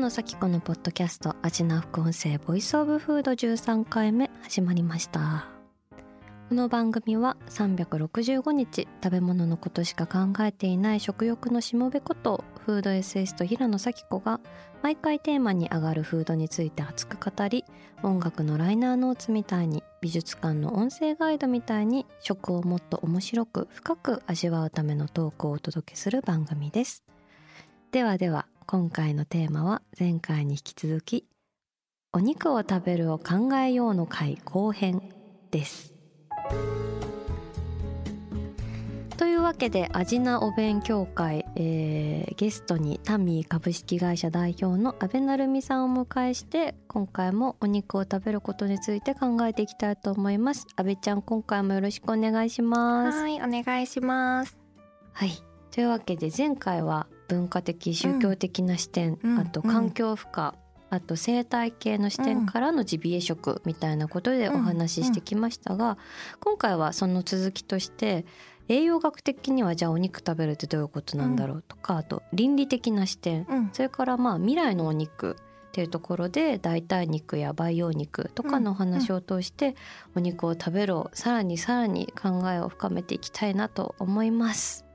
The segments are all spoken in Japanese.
平野紗季子のポッドキャスト味な副音声ボイスオブフード13回目始まりました。この番組は365日食べ物のことしか考えていない食欲のしもべことフードエッセイスト平野紗季子が毎回テーマに上がるフードについて熱く語り音楽のライナーノーツみたいに美術館の音声ガイドみたいに食をもっと面白く深く味わうためのトークをお届けする番組です。ではでは今回のテーマは前回に引き続きお肉を食べるを考えようの会後編です。というわけで味なお勉強会、えーゲストにタミー株式会社代表の阿部成美さんをお迎えして今回もお肉を食べることについて考えていきたいと思います。阿部ちゃん今回もよろしくお願いします。はい、お願いします。はい。というわけで前回は文化的宗教的な視点、うん。あと環境負荷、あと生態系の視点からのジビエ食みたいなことでお話ししてきましたが、今回はその続きとして栄養学的にはじゃあお肉食べるってどういうことなんだろうとか、あと倫理的な視点うん、それからまあ未来のお肉っていうところで代替肉や培養肉とかのお話を通してお肉を食べるをさらにさらに考えを深めていきたいなと思います。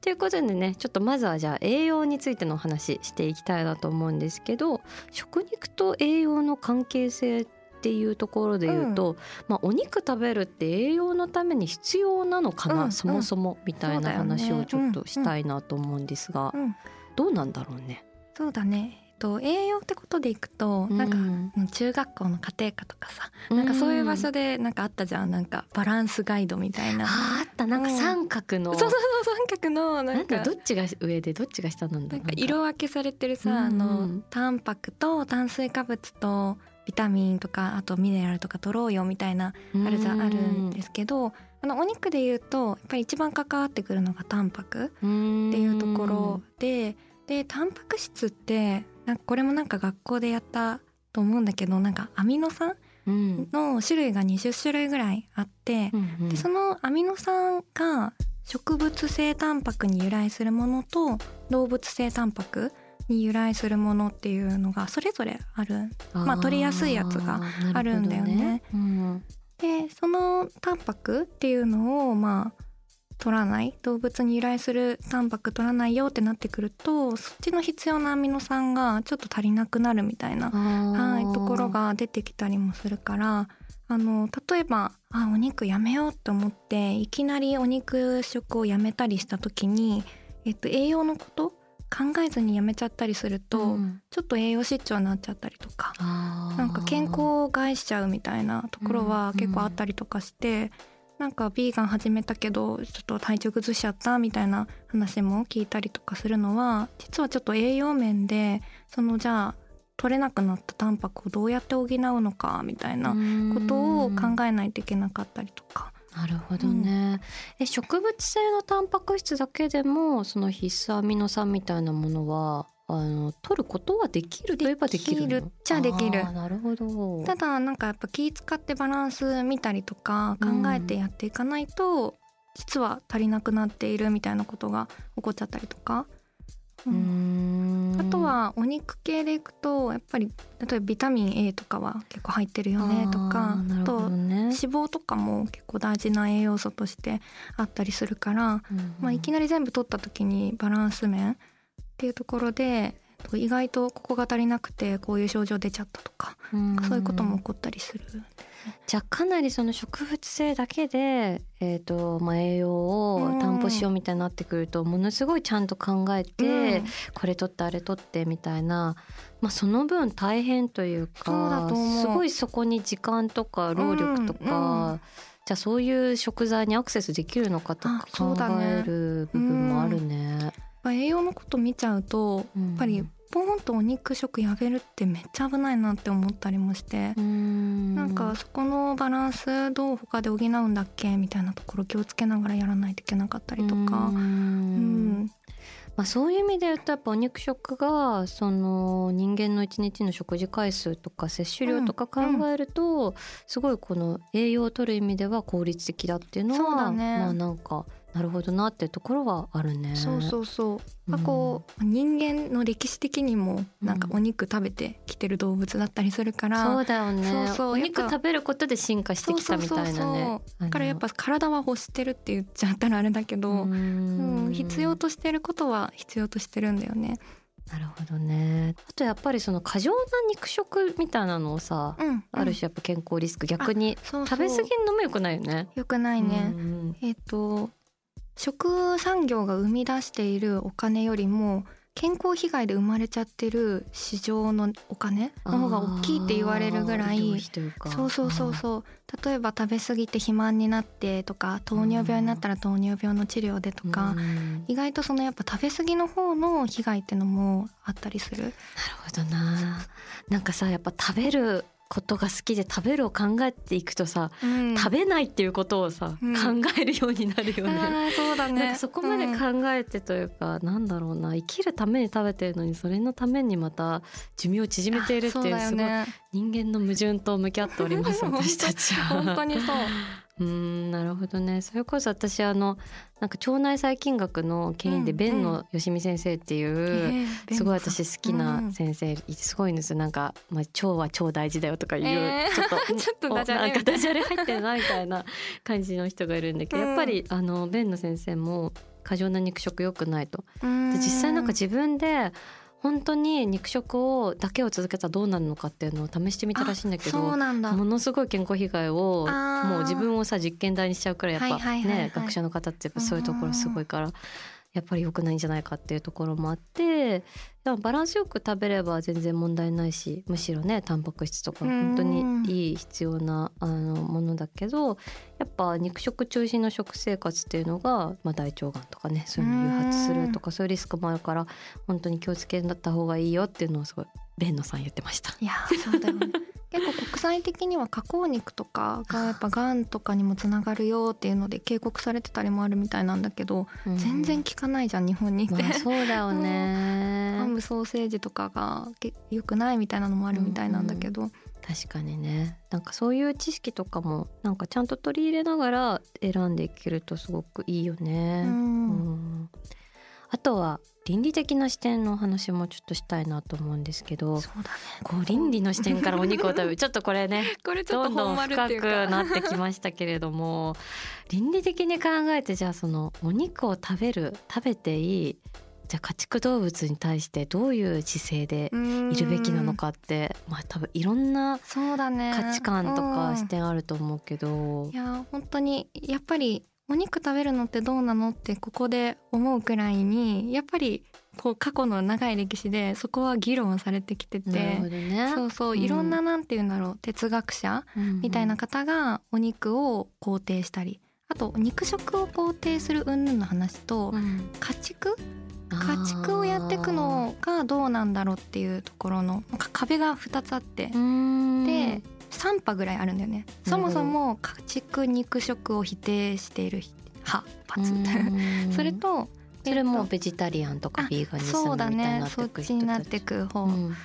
ということでねちょっとまずはじゃあ栄養についてのお話していきたいなと思うんですけど食肉と栄養の関係性っていうところで言うと、まあ、お肉食べるって栄養のために必要なのかな、うんそもそもみたいな話をちょっとしたい。いなと思うんですが、うん、どうなんだろうね。そうだね。と栄養ってことでいくと、なんかうん中学校の家庭科とかさ、なんかそういう場所でなんかあったじゃん、なんかバランスガイドみたいな。あった。なんか三角の、そうそうそう三角のななんんかかどっちが上でどっちが下なんだなんか色分けされてるさ、あうんうのんタンパクと炭水化物とビタミンとかあとミネラルとか取ろうよみたいなあるじゃあるんですすけど、あのお肉で言うとやっぱり一番関わってくるのがタンパク。ってっていうところででタンパク質ってなんかこれもなんか学校でやったと思うんだけどなんかアミノ酸うん。の種類が20種類ぐらいあって、でそのアミノ酸が植物性タンパクに由来するものと動物性タンパクに由来するものっていうのがそれぞれある。まあ取りやすいやつがあるんだよね。あーなるほどうん。でそのタンパクっていうのをまあ取らない？動物に由来するタンパク取らないよってなってくるとそっちの必要なアミノ酸がちょっと足りなくなるみたいな、はい、ところが出てきたりもするからあの例えばあお肉やめようと思っていきなりお肉食をやめたりした時に、えっと、栄養のこと？考えずにやめちゃったりすると、うん。ちょっと栄養失調になっちゃったりとかなんか健康を害しちゃうみたいなところはうん結構あったりとかして、なんかビーガン始めたけどちょっと体調崩しちゃったみたいな話も聞いたりとかするのは実はちょっと栄養面でそのじゃあ取れなくなったタンパクをどうやって補うのかみたいなことを考えないといけなかったりとか。なるほどね、え植物性のタンパク質だけでもその必須アミノ酸みたいなものはあの取ることはできる？といえばできるっちゃできる。なるほど。ただなんかやっぱ気使ってバランス見たりとか考えてやっていかないと、実は足りなくなっているみたいなことが起こっちゃったりとか、うーん。あとはお肉系でいくとやっぱり例えばビタミン A とかは結構入ってるよねとかあーなるほと脂肪とかも結構大事な栄養素としてあったりするから、うん。まあ、いきなり全部取った時にバランス面っていうところで意外とここが足りなくてこういう症状出ちゃったとか、うん。そういうことも起こったりする。じゃあかなりその植物性だけで、えーとまあ、栄養を担保しようみたいになってくると、ものすごいちゃんと考えて、うん。これ取ってあれ取ってみたいな、まあ、その分大変というかすごいそこに時間とか労力とか、うん。うんじゃあそういう食材にアクセスできるのかとか考える部分もあるね。まあ栄養のこと見ちゃうとややっぱりポーンとお肉食やめるってめっちゃ危ないなって思ったりもして、うん。なんかそこのバランスどう他で補うんだっけみたいなところ気をつけながらやらないといけなかったりとか。ううん。んまあ、そういう意味で言うとやっぱお肉食がその人間の一日の食事回数とか摂取量とか考えると、すごいこの栄養を取る意味では効率的だっていうのはまあなんかなるほどなってところはあるね。そうそうそう、うん。まあこう人間の歴史的にもなんかお肉食べてきてる動物だったりするから、そうだよね。そうそう。お肉食べることで進化してきたみたいなね。だからやっぱ体は欲してるって言っちゃったらあれだけど、ううんん必要としてることは必要としてるんだよね。なるほどね。あとやっぱりその過剰な肉食みたいなのをさ、うん、ある種やっぱ健康リスク。逆に食べ過ぎるのも良くないよね。よくないね。うん。えっ、と食産業が生み出しているお金よりも健康被害で生まれちゃってる市場のお金の方が大きいって言われるぐらいそうそうそうそう。例えば食べ過ぎて肥満になってとか糖尿病になったら糖尿病の治療でとか、うん。意外とそのやっぱ食べ過ぎの方の被害ってのもあったりする。なるほどななんかさやっぱ食べることが好きで食べるを考えていくとさ、食べないっていうことをさ、うん考えるようになるよね。そうだね。なんかそこまでうん考えてというか、なんだろうな生きるために食べてるのにそれのためにまた寿命を縮めているっていうすごい。人間の矛盾と向き合っております私たちは。本当にそう。うーんなるほどね。それこそ私あのなんか腸内細菌学の権威でうん弁野よしみ先生っていう、えーすごい私好きうなん。先生、すごいんです。よなんか、まあ、腸は超大事だよとかいう、えーちょっと ちょっとおダジャレ。なんかダジャレ入ってるなみたいな感じの人がいるんだけど、うん。やっぱりあの弁野先生も過剰な肉食良くないと。うんで実際なんか自分で本当に肉食をだけを続けたらどうなるのかっていうのを試してみたらしいんだけど。ものすごい健康被害をもう自分をさ実験台にしちゃうくらいやっぱね学者の方ってやっぱそういうところすごいからやっぱり良くないんじゃないかっていうところもあってでもバランスよく食べれば全然問題ないしむしろねタンパク質とかうん本当にいい必要なあのものだけどやっぱ肉食中心の食生活っていうのが、まあ、大腸がんとかねそういうのを誘発するとかそういうリスクもあるから本当に気をつけた方がいいよっていうのをすごい弁野さん言ってました。いやそうだよね。結構国際的には加工肉とかがやっぱがんとかにもつながるよっていうので警告されてたりもあるみたいなんだけど、全然効かないじゃん日本にいて、まあそうだよね。ハムソーセージとかがけ良くないみたいなのもあるみたいなんだけど、確かにね。なんかそういう知識とかもなんかちゃんと取り入れながら選んでいけるとすごくいいよね。うん。うん。あとは倫理的な視点のお話もちょっとしたいなと思うんですけどそうだね。こう倫理の視点からお肉を食べる ちょっとこれねこれどんどん深くかなってきましたけれども倫理的に考えてじゃあそのお肉を食べる食べていいじゃあ家畜動物に対してどういう姿勢でいるべきなのかってまあ多分いろんな価値観とかうん。視点あると思うけど。い、や本当にやっぱりお肉食べるのってどうなの？ってここで思うくらいにやっぱりこう過去の長い歴史でそこは議論されてきててどね。そうそううんいろんななんて言うんだろう哲学者みたいな方がお肉を肯定したりあと肉食を肯定する云々の話とうん。家畜家畜をやっていくのがどうなんだろうっていうところの壁が2つあって。で3派ぐらいあるんだよね。そもそも家畜肉食を否定している派閥。うん。それとそれもベジタリアンとかあビーガンにするそうだみたいにね。そっちになってく方、うん。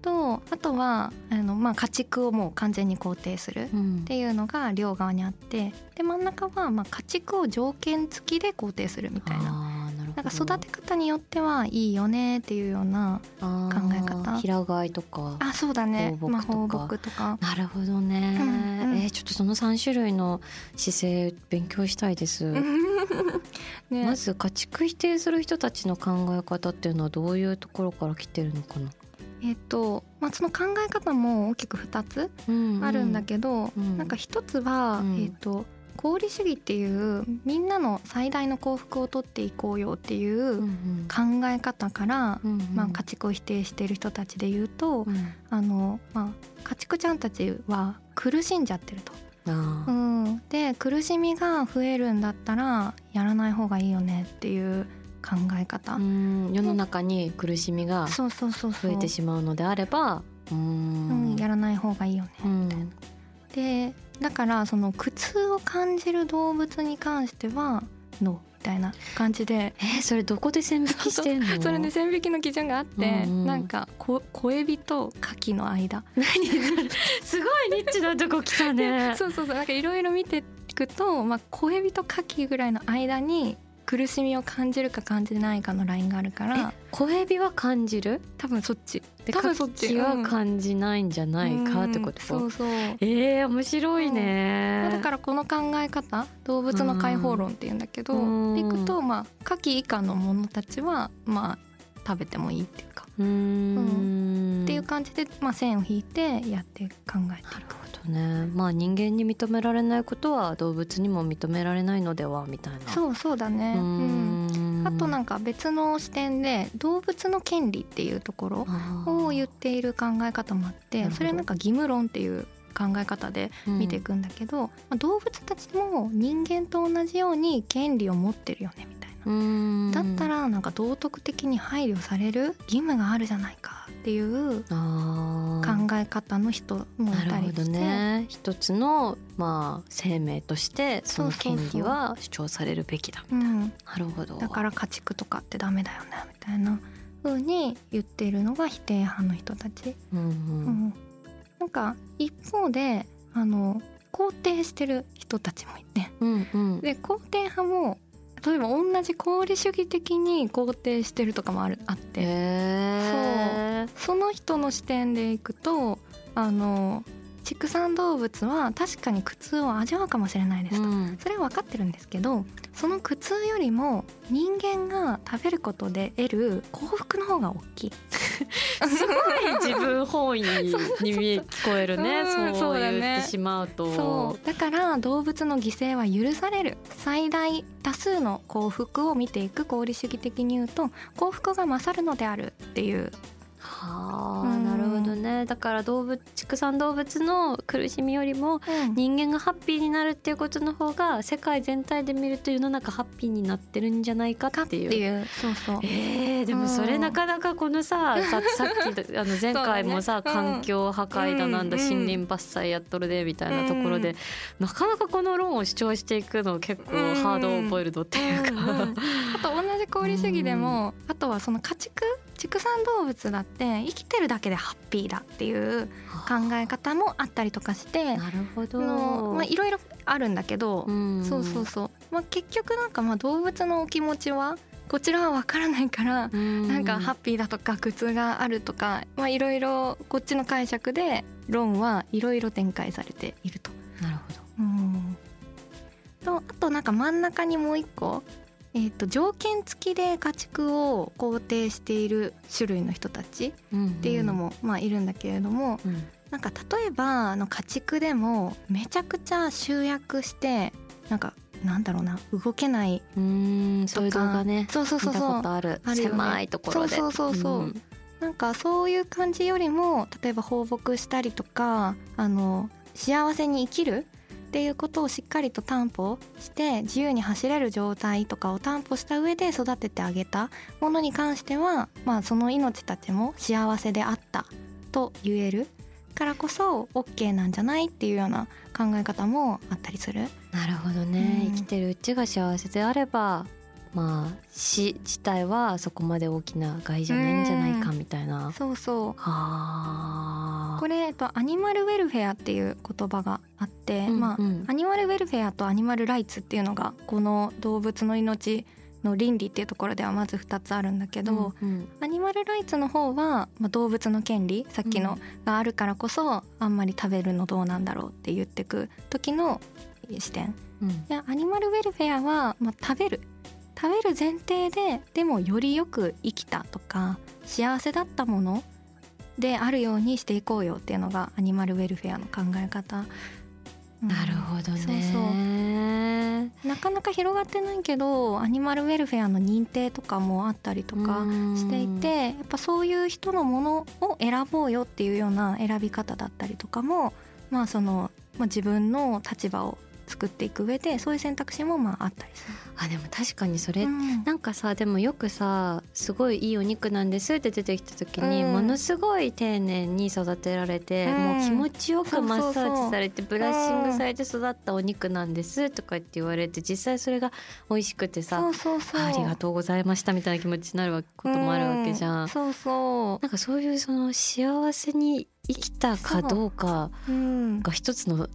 とあとはあの、まあ、家畜をもう完全に肯定するっうん。ていうのが両側にあってで真ん中はまあ家畜を条件付きで肯定するみたいな。なんか育て方によってはいいよねっていうような考え方。平飼いとかあそうだね。放牧とか。まあ、放牧とか。なるほどね、うんうん。えーちょっとその3種類の姿勢勉強したいです、ね。まず家畜否定する人たちの考え方っていうのはどういうところから来てるのかな？えっ、と、まあ、その考え方も大きく2つあるんだけど、うん。なんか一つは、うん。えっ、と功利主義っていうみんなの最大の幸福を取っていこうよっていう考え方から、うんうん。まあ、家畜を否定している人たちで言うと、うん。あのまあ、家畜ちゃんたちは苦しんじゃってると。うん、で苦しみが増えるんだったらやらない方がいいよねっていう考え方。うん。世の中に苦しみがそうそうそうそう。増えてしまうのであればやらない方がいいよね。うん。でだからその苦痛を感じる動物に関してはノーみたいな感じで。えーそれどこで線引きしてんの？それで線引きの基準があって、うんうん。なんかこ小エビとカキの間。すごいニッチなとこ来たね。そうそうそう。なんかいろいろ見ていくと、まあ、小エビとカキぐらいの間に苦しみを感じるか感じないかのラインがあるから小エビは感じる？多分そっち。で多分そっち。は感じないんじゃないかってこと、うんそうそう。えー、面白いね、だからこの考え方動物の解放論っていうんだけど、うん。でいくとまあ牡蠣以下のものたちはまあ食べてもいいっていうか、うーん。っていう感じで、まあ、線を引いてやって考えていなるく。ほどね。まあ人間に認められないことは動物にも認められないのではみたいな。そうそうだね、ううん。ん。あとなんか別の視点で動物の権利っていうところを言っている考え方もあってそれはなんか義務論っていう考え方で見ていくんだけど、まあ、動物たちも人間と同じように権利を持ってるよねみたいな。うん。だったらなんか道徳的に配慮される義務があるじゃないかっていう考え方の人もいなるほどたりして、ね。一つのまあ生命としてその権利は主張されるべきだうん、なるほど。だから家畜とかってダメだよねみたいな風に言っているのが否定派の人たち。うんううんん、なんか一方であの肯定してる人たちもいて。うんうん。で肯定派も例えば同じ功利主義的に肯定してるとかもあるあって。へーその人の視点でいくとあの畜産動物は確かに苦痛を味わうかもしれないですと、うん。それは分かってるんですけどその苦痛よりも人間が食べることで得る幸福の方が大きい。すごい自分本位に見え聞こえるね。うんそそう言ってしまうと。そう。だから動物の犠牲は許される。最大多数の幸福を見ていく功利主義的に言うと幸福が勝るのであるっていう。はあ、うん。なね。だから動物畜産動物の苦しみよりも人間がハッピーになるっていうことの方が世界全体で見ると世の中ハッピーになってるんじゃないかっていう。そうそう。えー、でもそれなかなかこのさ、さ さっきあの前回もさ、ね。うん。環境破壊だなんだ、うん森林伐採やっとるでみたいなところで、なかなかこの論を主張していくの結構ハードボイルドっていうか、うんうん。あと同じ功利主義でも、あとはその家畜畜産動物だって生きてるだけでハッピーだっていう考え方もあったりとかしてなるほど、のまあいろいろあるんだけど、うん。そうそうそう、まあ、結局なんかまあ動物のお気持ちはこちらは分からないから、うん。なんかハッピーだとか苦痛があるとかまあいろいろこっちの解釈で論はいろいろ展開されていると。なるほど。うん。とあとなんか真ん中にもう一個、えー、と条件付きで家畜を肯定している種類の人たちっていうのもまあいるんだけれども、うん。なんか例えばあの家畜でもめちゃくちゃ集約してなんかなんだろうな動けないうんそういう動画ね。そうそうそうある。ある狭いところで。そうそうそうそうん。なんかそういう感じよりも例えば放牧したりとかあの幸せに生きるっていうことをしっかりと担保して自由に走れる状態とかを担保した上で育ててあげたものに関しては、まあ、その命たちも幸せであったと言えるからこそ OK なんじゃないっていうような考え方もあったりする。なるほどね、うん生きてるうちが幸せであればまあ死自体はそこまで大きな害じゃないんじゃないかみたいな、そうそう。はあ。これ、えっと、アニマルウェルフェアっていう言葉があって、まあうんうん。アニマルウェルフェアとアニマルライツっていうのがこの動物の命の倫理っていうところではまず2つあるんだけど、うんうん。アニマルライツの方は、まあ、動物の権利さっきのがあるからこそ、あんまり食べるのどうなんだろうって言ってく時の視点。うん。でアニマルウェルフェアは、まあ、食べる食べる前提ででもよりよく生きたとか幸せだったものであるようにしていこうよっていうのがアニマルウェルフェアの考え方。うん。なるほどね。そうそう。なかなか広がってないけどアニマルウェルフェアの認定とかもあったりとかしていてやっぱそういう人のものを選ぼうよっていうような選び方だったりとかもまあその、まあ、自分の立場を作っていく上でそういう選択肢もまああったりする。あでも確かにそれ、うん。なんかさでもよくさすごいいいお肉なんですって出てきた時に、うん。ものすごい丁寧に育てられて、うん。もう気持ちよくマッサージされてブラッシングされて育ったお肉なんですとかって言われて実際それが美味しくてさそうそうそう。ありがとうございましたみたいな気持ちになることもあるわけじゃん。うそうそなんかそういうその幸せに生きたかどうかが一つの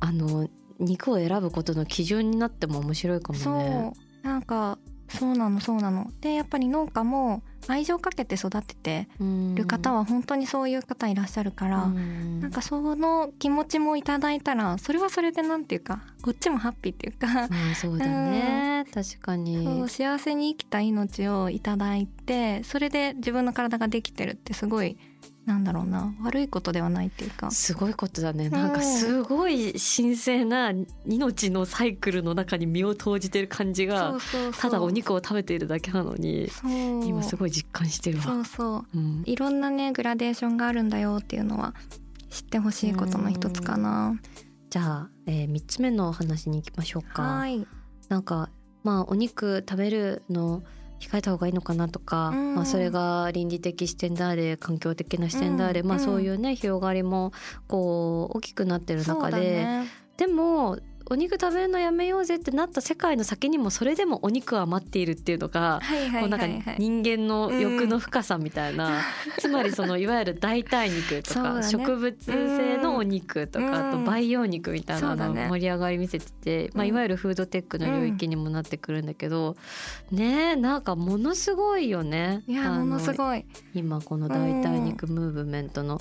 あの肉を選ぶことの基準になっても面白いかもね。そう。なんかそうなのそうなの。でやっぱり農家も愛情かけて育ててる方はは本当にそういう方いらっしゃるから、なんかその気持ちもいただいたらそれはそれでなんていうかこっちもハッピーっていうか。まあそうだね、確かに。幸せに生きた命をいただいてそれで自分の体ができてるってすごいなんだろうな。悪いことではないっていうか。すごいことだね。なんかすごい神聖な命のサイクルの中に身を投じてる感じそがただお肉を食べているだけなのに今すごい実感してるわ。そうそう。うん。いろんなねグラデーションがあるんだよっていうのは知ってほしいことの一つかな。じゃあ、えー、3つ目のお話に行きましょうか。はい。なんかまあお肉食べるの控えた方がいいのかなとか、うん。まあ、それが倫理的視点であれ環境的な視点であれ、まあ、うん。うんそういうね広がりもこう大きくなってる中で、ね。でもお肉食べるのやめようぜってなった世界の先にもそれでもお肉は待っているっていうのが、こうなんか。人間の欲の深さみたいな、つまりそのいわゆる代替肉とか、植物性のお肉とか、うん。あと培養肉みたいなの盛り上がり見せてて、まあ、うん。いわゆるフードテックの領域にもなってくるんだけど、ねえなんかものすごいよね。いやものすごい。今この代替肉ムーブメントの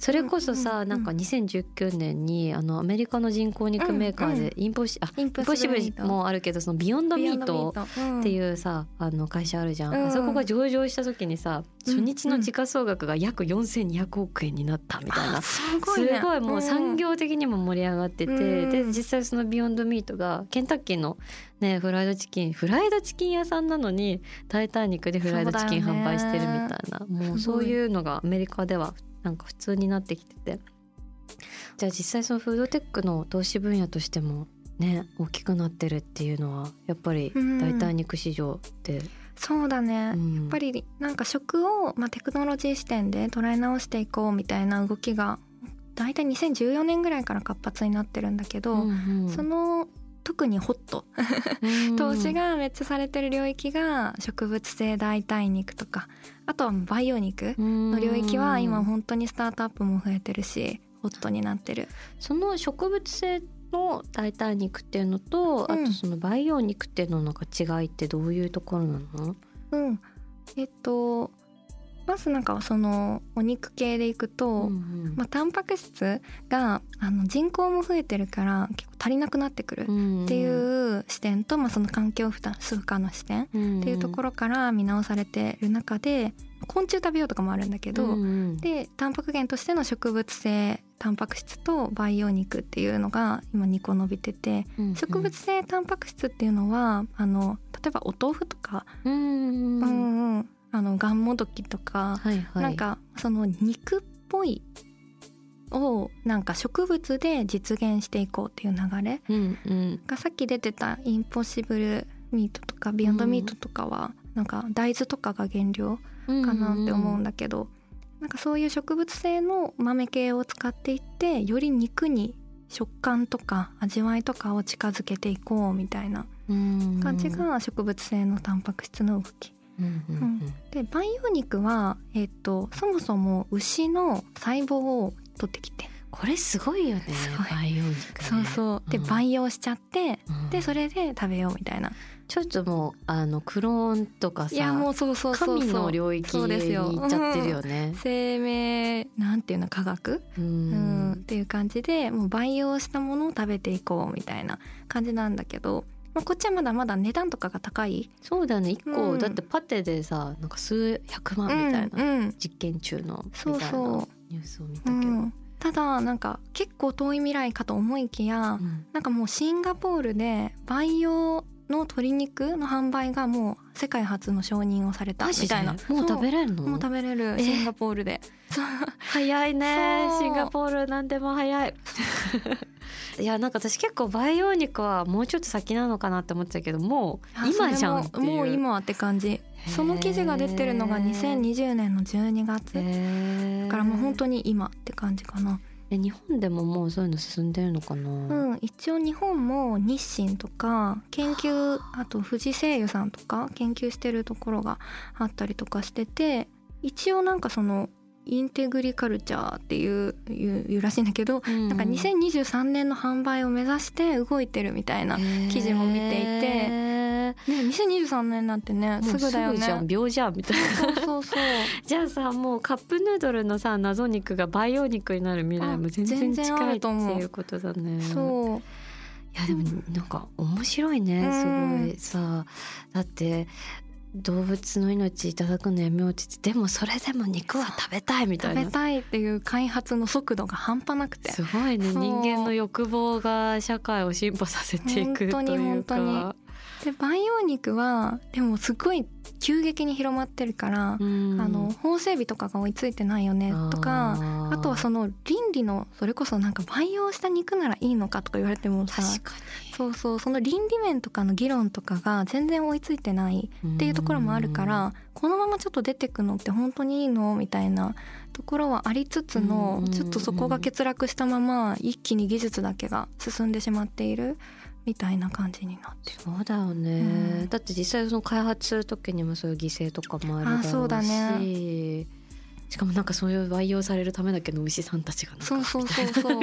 それこそさ、なんか2019年にあのアメリカの人工肉メーカーでインポシ、あインポッシブルもあるけどそのビヨンドミートってういうさあの会社あるじゃん、うんあそこが上場した時にさうん初日の時価総額が約4200億円になったみたいな、ん。すすごいね。ごいもう産業的にも盛り上がってて、うんで実際そのビヨンドミートがケンタッキーのねフライドチキンフライドチキン屋さんなのに代替肉でフライドチキン販売してるみたいな。もうそういうのがアメリカではなんか普通になってきてて。じゃあ実際そのフードテックの投資分野としてもね大きくなってるっていうのはやっぱりうん。代替肉市場って、そうだね。やうん。っぱりなんか食を、まあ、テクノロジー視点で捉え直していこうみたいな動きが大体2014年ぐらいから活発になってるんだけど、うんうん。その特にホット。うん。投資がめっちゃされてる領域が植物性代替肉とかあとは培養肉の領域は今本当にスタートアップも増えてるしホットになってる。その植物性の代替肉っていうのと、うん。あとその培養肉っていうのの違いってどういうところなの？うん、えっとまずなんかそのお肉系でいくと、うんまあ、タンパク質があの人口も増えてるから結構足りなくなってくるうんっていう視点と、まあ、その環境負担負荷の視点っていうところから見直されてる中で昆虫食べようとかもあるんだけど、うんうん。でタンパク源としての植物性タンパク質と培養肉っていうのが今2個伸びててうん植物性タンパク質っていうのはあの例えばお豆腐とか、うんうんううんんうん、あのがんもどきとか、はいはい。なんかその肉っぽいをなんか植物で実現していこうっていう流れうんうん。がさっき出てたインポッシブルミートとかビヨンドミートとかはなんか大豆とかが原料かなって思うんだけど、なんかそういう植物性の豆系を使っていってより肉に食感とか味わいとかを近づけていこうみたいなうん。感じが植物性のタンパク質の動き。うんうんうんで培養肉は、えっとそもそも牛の細胞を取ってきて。これすごいよね培養肉ね。そうそう。でん。培養しちゃって、うん。でそれで食べようみたいな。ちょっともうあのクローンとかさいやもうそうそうそうそう神の領域によ行っちゃってるよね。生命なんていうの科学、ううんん。っていう感じでもう培養したものを食べていこうみたいな感じなんだけどまあ、こっちはまだまだ値段とかが高い？そうだよね。一個、うん。だってパテでさなんか数百万みたいな、うんうん。実験中のみたそいうなそう。ニュースを見たけど、うん、ただなんか結構遠い未来かと思いきや、うん。なんかもうシンガポールで培養の鶏肉の販売がもう世界初の承認をされたみたいな。もう食べれるの？もう食べれるえシンガポールで、そう早いね。シンガポールなんでも早いいやなんか私結構培養肉はもうちょっと先なのかなって思ってたけどもう今じゃんももう今って感じ。その記事が出てるのが2020年の12月。だからもう本当に今って感じかな。え日本でももうそういうの進んでるのかな、うん一応日本も日清とか研究あと富士製油さんとか研究してるところがあったりとかしてて一応なんかそのインテグリカルチャーっていういうらしいんだけど、うんなんか2023年の販売を目指して動いてるみたいな、ね、記事も見ていて。て2023年なんてねすぐだよね。じゃん秒じゃんみたいな。そうそうそう。じゃあさもうカップヌードルのさ謎肉が培養肉になる未来も全然近いってると思ういうことだねそう。いやでもなんか面白いねすうん。ごいさ。だって動物の命いただくのやめようってでもそれでも肉は食べたいみたいな。食べたいっていう開発の速度が半端なくて。すごいね。人間の欲望が社会を進歩させていくと本当にいう本当に。か。で培養肉はでもすごい急激に広まってるから、うん。あの法整備とかが追いついてないよねとかあとはその倫理のそれこそなんか培養した肉ならいいのかとか言われてもさそうそうその倫理面とかの議論とかが全然追いついてないにっていうところもあるからこのままちょっと出てくのって本当にいいのみたいなところはありつつのうん。ちょっとそこが欠落したまま一気に技術だけが進んでしまっているみたいな感じになってる。そうだよね、うん。だって実際その開発する時にもそういう犠牲とかもあるだろうし。あそうだしかもなんかそういう培養されるためだけの牛さんたちがなんかそうそうそう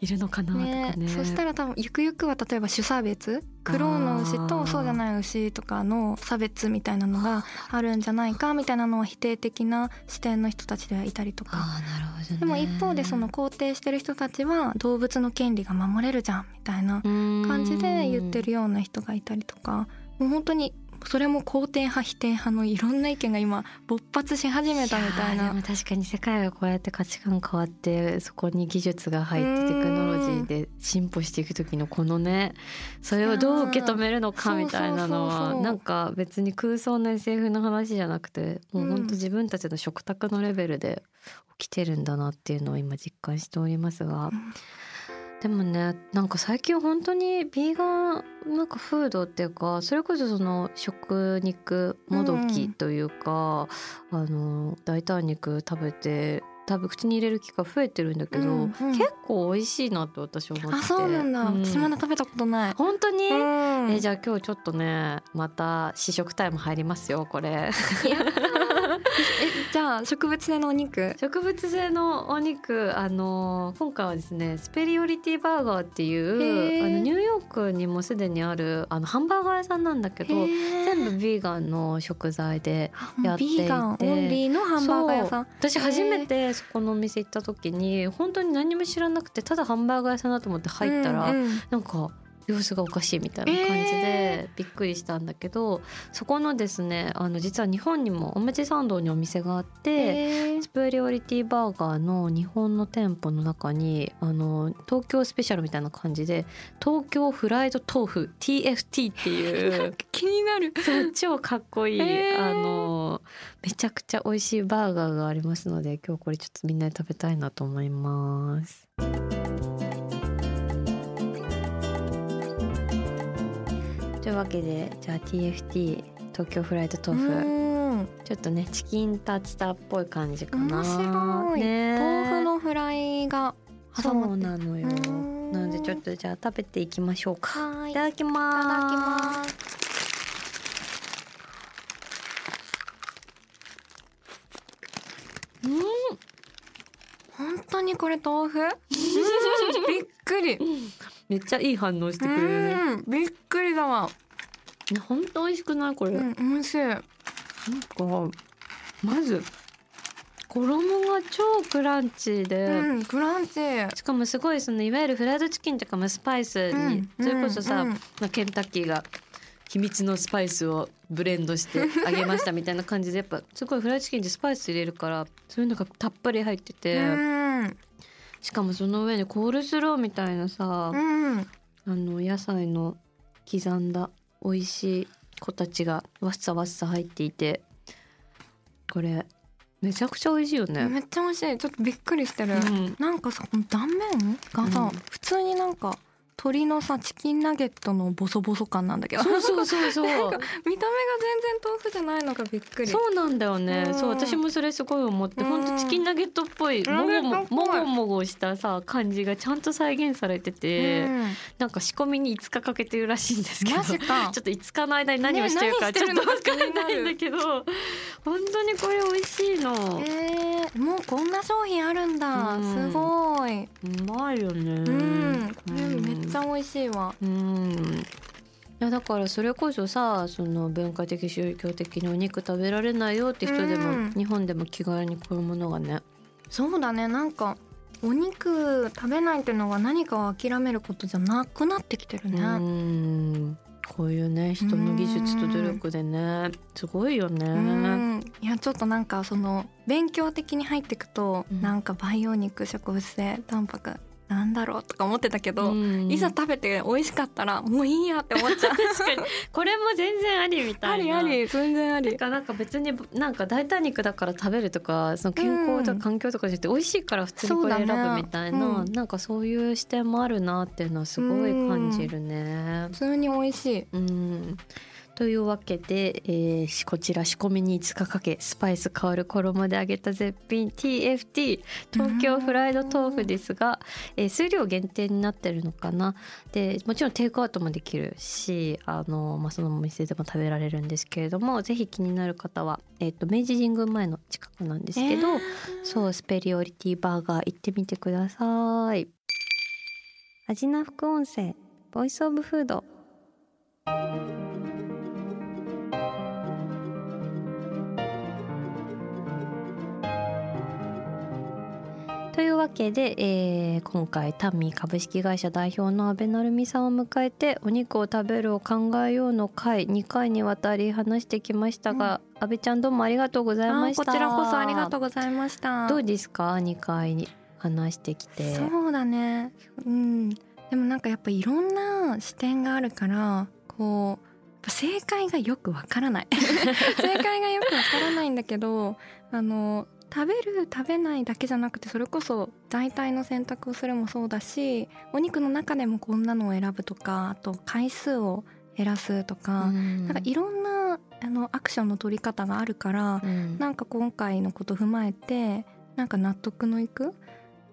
いるのかなとかね。ね、そしたら多分ゆくゆくは例えば種差別クローンの牛とそうじゃない牛とかの差別みたいなのがあるんじゃないかみたいなのは否定的な視点の人たちではいたりとか。あーなるほどね。でも一方でその肯定してる人たちは動物の権利が守れるじゃんみたいな感感じで言ってるような人がいたりとか。もう本当にそれも肯定派否定派のいろんな意見が今勃発し始めたみたいな。確かに世界がこうやって価値観変わってそこに技術が入ってテクノロジーで進歩していく時のこのねそれをどう受け止めるのかみたいなのはなんか別に空想の SF の話じゃなくてもう本当自分たちの食卓のレベルで起きてるんだなっていうのを今実感しておりますが。でもねなんか最近本当にビーガンなんかフードっていうかそれこそその食肉もどきというか、あの代替肉食べて多分口に入れる機会増えてるんだけど、うんうん。結構美味しいなと私は思ってあそうなんだ、私まだ食べたことない。本当に、うん。えじゃあ今日ちょっとねまた試食タイム入りますよこれ。えじゃあ植物性のお肉。植物性のお肉あの今回はですねスペリオリティバーガーっていうあのニューヨークにもすでにあるあのハンバーガー屋さんなんだけど全部ビーガンの食材でやっていて。ビーガンオンリーのハンバーガー屋さん。私初めてそこのお店行った時に本当に何も知らなくてただハンバーガー屋さんだと思って入ったら、うんうん。なんか様子がおかしいみたいな感じでびっくりしたんだけど、そこのですねあの実は日本にも表参道にお店があって。へースプリオリティバーガーの日本の店舗の中にあの東京スペシャルみたいな感じで東京フライド豆腐 TFT っていう 気になる超かっこいい、へーあのめちゃくちゃ美味しいバーガーがありますので今日これちょっとみんなで食べたいなと思います。というわけでじゃあ TFT 東京フライド豆腐、うん。ちょっとねチキンタツタっぽい感じかな。面白い、ね。豆腐のフライがそうなのよ。うん。なのでちょっとじゃあ食べていきましょうか。はい。いただきいただきます。ます。うん、本当にこれ豆腐？びっくりめっちゃいい反応してくれるね。うんびっくりだわ。ね本当美味しくない？これ。うなんん美味しい。かまず衣が超クランチで、うん、クランチ。しかもすごいそのいわゆるフライドチキンとかもスパイスに、うんそれこそさ、うん。まあケンタッキーが秘密のスパイスをブレンドして あげましたみたいな感じでやっぱすごいフライドチキンってスパイス入れるからそういうのがたっぷり入ってて、うんしかもその上にコールスローみたいなさ、うん。あの野菜の刻んだ美味しい子たちがわっさわっさ入っていてこれめちゃくちゃ美味しいよね。めっちゃ美味しい。ちょっとびっくりしてる、うん。なんかさこの断面がさ、うん。普通になんか鶏のさチキンナゲットのボソボソ感なんだけど。そうそうそうそう。見た目が全然豆腐じゃないのがびっくり。そうなんだよね、うん。そう私もそれすごい思って、うん。ほんとチキンナゲットっぽいナもごももごもごしたさ感じがちゃんと再現されてて、うん。なんか仕込みに5日かけてるらしいんですけど ちょっと5日の間に何をしてるかねちょっと何分かんないんだけど本当にこれ美味しいの、えー、もうこんな商品あるんだ、うん。すごい、うまいよね。うん、これめっちゃ美味しいわ、うん。いやだからそれこそさその文化的宗教的にお肉食べられないよって人でも、うん日本でも気軽にこういうものがね。そうだね。なんかお肉食べないっていうのが何かを諦めることじゃなくなってきてるね、うん。こういうね人の技術と努力でね。すごいよね。うん。いやちょっとなんかその勉強的に入っていくと、うん。なんか培養肉植物性タンパクなんだろうとか思ってたけど、うん。いざ食べて美味しかったらもういいやって思っちゃう。確かに。これも全然ありみたあいな。りあり全然あり。なんかなんか別になんか代替肉だから食べるとかその健康とうん。か環境とかじゃなくて美味しいから普通にこれ選ぶみたいな、うん。なんかそういう視点もあるなっていうのはすごい感じるね。普通に美味しい。うんというわけで、えーしこちら仕込みに5日かけスパイス香る衣で揚げた絶品 TFT 東京フライド豆腐ですが、えー数量限定になってるのかな。でもちろんテイクアウトもできるしあの、まあ、そのお店でも食べられるんですけれどもぜひ気になる方は、えー、と明治神宮前の近くなんですけど、えー。そうスペリオリティバーガー行ってみてください。味な副音声ボイスオブフードというわけで、えー今回タンミー株式会社代表の安倍成美さんを迎えてお肉を食べるを考えようの回2回にわたり話してきましたが、安倍ちゃんどうもありがとうございました。あこちらこそありがとうございました。どうですか？2回に話してきて。そうだね。うん。でもなんかやっぱいろんな視点があるからこう正解がよくわからない。正解がよくわからないんだけどあの食べる食べないだけじゃなくてそれこそ代替の選択をするもそうだしお肉の中でもこんなのを選ぶとかあと回数を減らすとか、うんなんかいろんなあのアクションの取り方があるから、うんなんか今回のこと踏まえてなんか納得のいく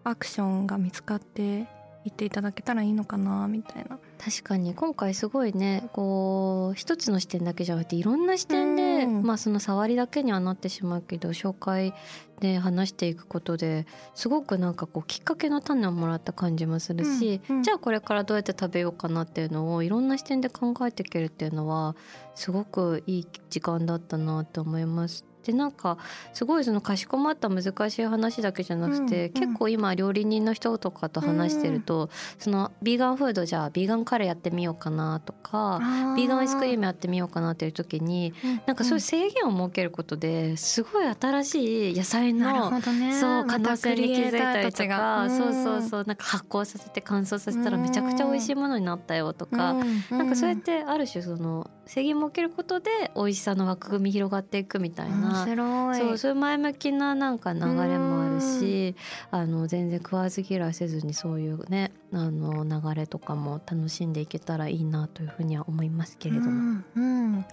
アクションが見つかっていっていただけたらいいのかなみたいな。確かに今回すごいねこう一つの視点だけじゃなくていろんな視点で、うんまあその触りだけにはなってしまうけど紹介で話していくことですごくなんかこうきっかけの種をもらった感じもするし、うんうんじゃあこれからどうやって食べようかなっていうのをいろんな視点で考えていけるっていうのはすごくいい時間だったなと思います。でなんかすごいそのかしこまった難しい話だけじゃなくて、うんうん。結構今料理人の人とかと話してると、そのビーガンフードじゃあビーガンカレーやってみようかなとかビーガンアイスクリームやってみようかなっていう時になんかそういう制限を設けることですごい新しい野菜のね。そう可能性に気づいたりとか、そうそううそうなんか発酵させて乾燥させたらめちゃくちゃ美味しいものになったよとか、なんかそうやってある種その制限設けることで美味しさの枠組み広がっていくみたいな面白い。そうそういう前向きななんか流れもあるしあの全然食わず嫌いせずにそういうねあの流れとかも楽しんでいけたらいいなというふうには思いますけれども。うんうん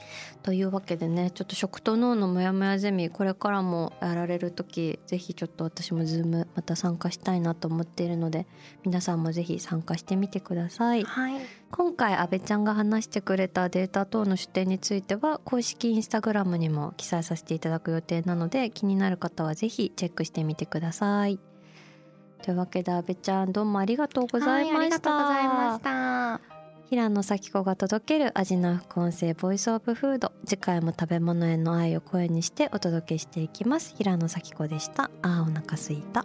というわけでねちょっと食と脳のモヤモヤゼミこれからもやられる時ぜひちょっと私もズームまた参加したいなと思っているので皆さんもぜひ参加してみてください。はい今回阿部ちゃんが話してくれたデータ等の出典については公式インスタグラムにも記載させていただく予定なので気になる方はぜひチェックしてみてください。というわけで阿部ちゃんどうもありがとうございました。はいありがとうございました平野咲子が届ける味の副音声ボイスオブフード。次回も食べ物への愛を声にしてお届けしていきます。平野咲子でした。あーお腹すいた。